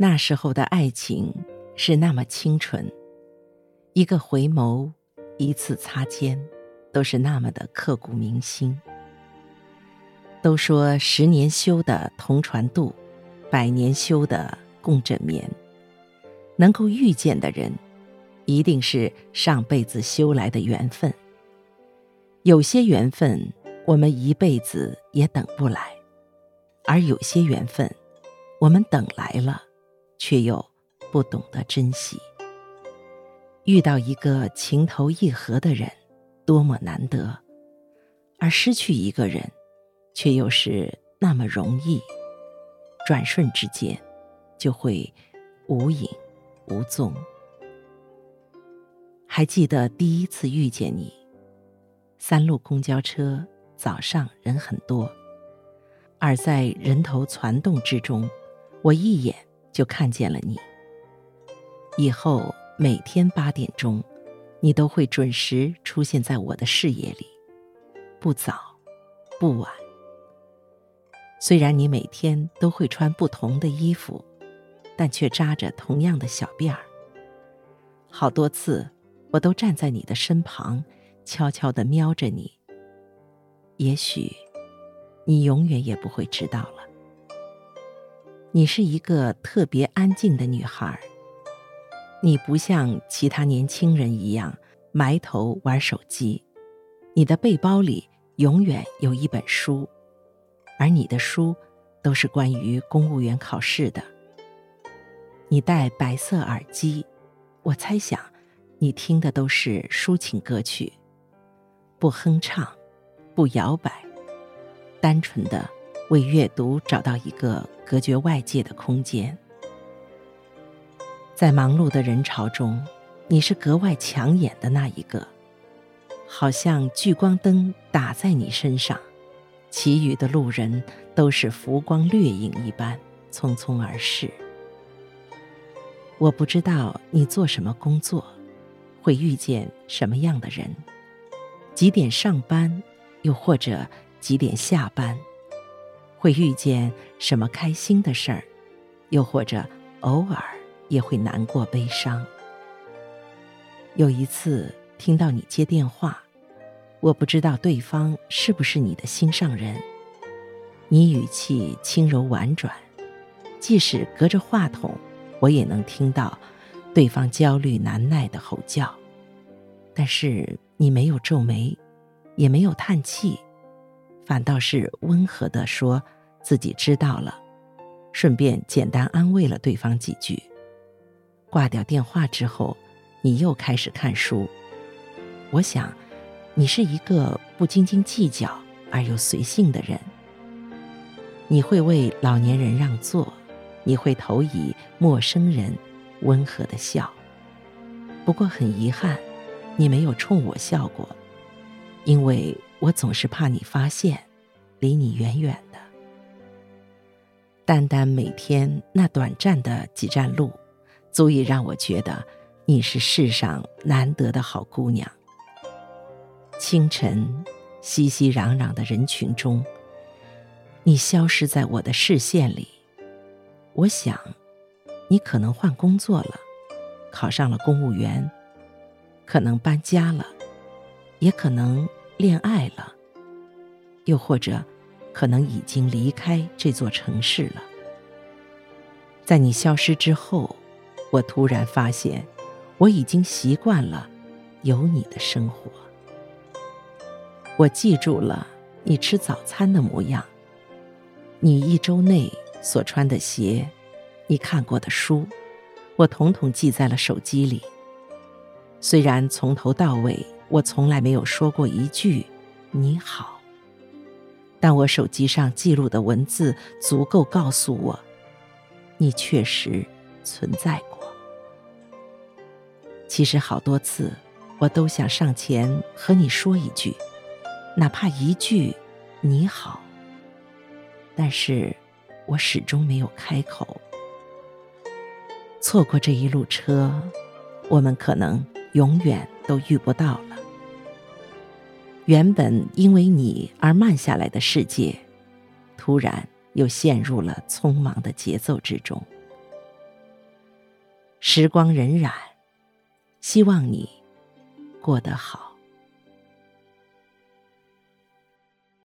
那时候的爱情是那么清纯，一个回眸，一次擦肩，都是那么的刻骨铭心。都说十年修的同船渡，百年修的共枕眠。能够遇见的人，一定是上辈子修来的缘分。有些缘分，我们一辈子也等不来；而有些缘分，我们等来了，却又不懂得珍惜。遇到一个情投意合的人，多么难得；而失去一个人，却又是那么容易，转瞬之间就会无影无踪。还记得第一次遇见你，三路公交车早上人很多，而在人头攒动之中，我一眼就看见了你。以后每天八点钟，你都会准时出现在我的视野里，不早，不晚。虽然你每天都会穿不同的衣服，但却扎着同样的小辫儿。好多次，我都站在你的身旁，悄悄地瞄着你。也许，你永远也不会知道了。你是一个特别安静的女孩。你不像其他年轻人一样埋头玩手机，你的背包里永远有一本书。而你的书，都是关于公务员考试的。你戴白色耳机，我猜想，你听的都是抒情歌曲，不哼唱，不摇摆，单纯的为阅读找到一个隔绝外界的空间。在忙碌的人潮中，你是格外抢眼的那一个，好像聚光灯打在你身上。其余的路人都是浮光掠影一般匆匆而逝。我不知道你做什么工作，会遇见什么样的人，几点上班，又或者几点下班，会遇见什么开心的事儿，又或者偶尔也会难过悲伤。有一次听到你接电话。我不知道对方是不是你的心上人。你语气轻柔婉转，即使隔着话筒，我也能听到对方焦虑难耐的吼叫。但是你没有皱眉，也没有叹气，反倒是温和地说自己知道了，顺便简单安慰了对方几句。挂掉电话之后，你又开始看书。我想。你是一个不斤斤计较而又随性的人。你会为老年人让座，你会投以陌生人温和的笑。不过很遗憾，你没有冲我笑过，因为我总是怕你发现，离你远远的。单单每天那短暂的几站路，足以让我觉得你是世上难得的好姑娘。清晨，熙熙攘攘的人群中，你消失在我的视线里。我想，你可能换工作了，考上了公务员，可能搬家了，也可能恋爱了，又或者，可能已经离开这座城市了。在你消失之后，我突然发现，我已经习惯了有你的生活。我记住了你吃早餐的模样，你一周内所穿的鞋，你看过的书，我统统记在了手机里。虽然从头到尾我从来没有说过一句“你好”，但我手机上记录的文字足够告诉我，你确实存在过。其实好多次，我都想上前和你说一句。哪怕一句“你好”，但是我始终没有开口。错过这一路车，我们可能永远都遇不到了。原本因为你而慢下来的世界，突然又陷入了匆忙的节奏之中。时光荏苒，希望你过得好。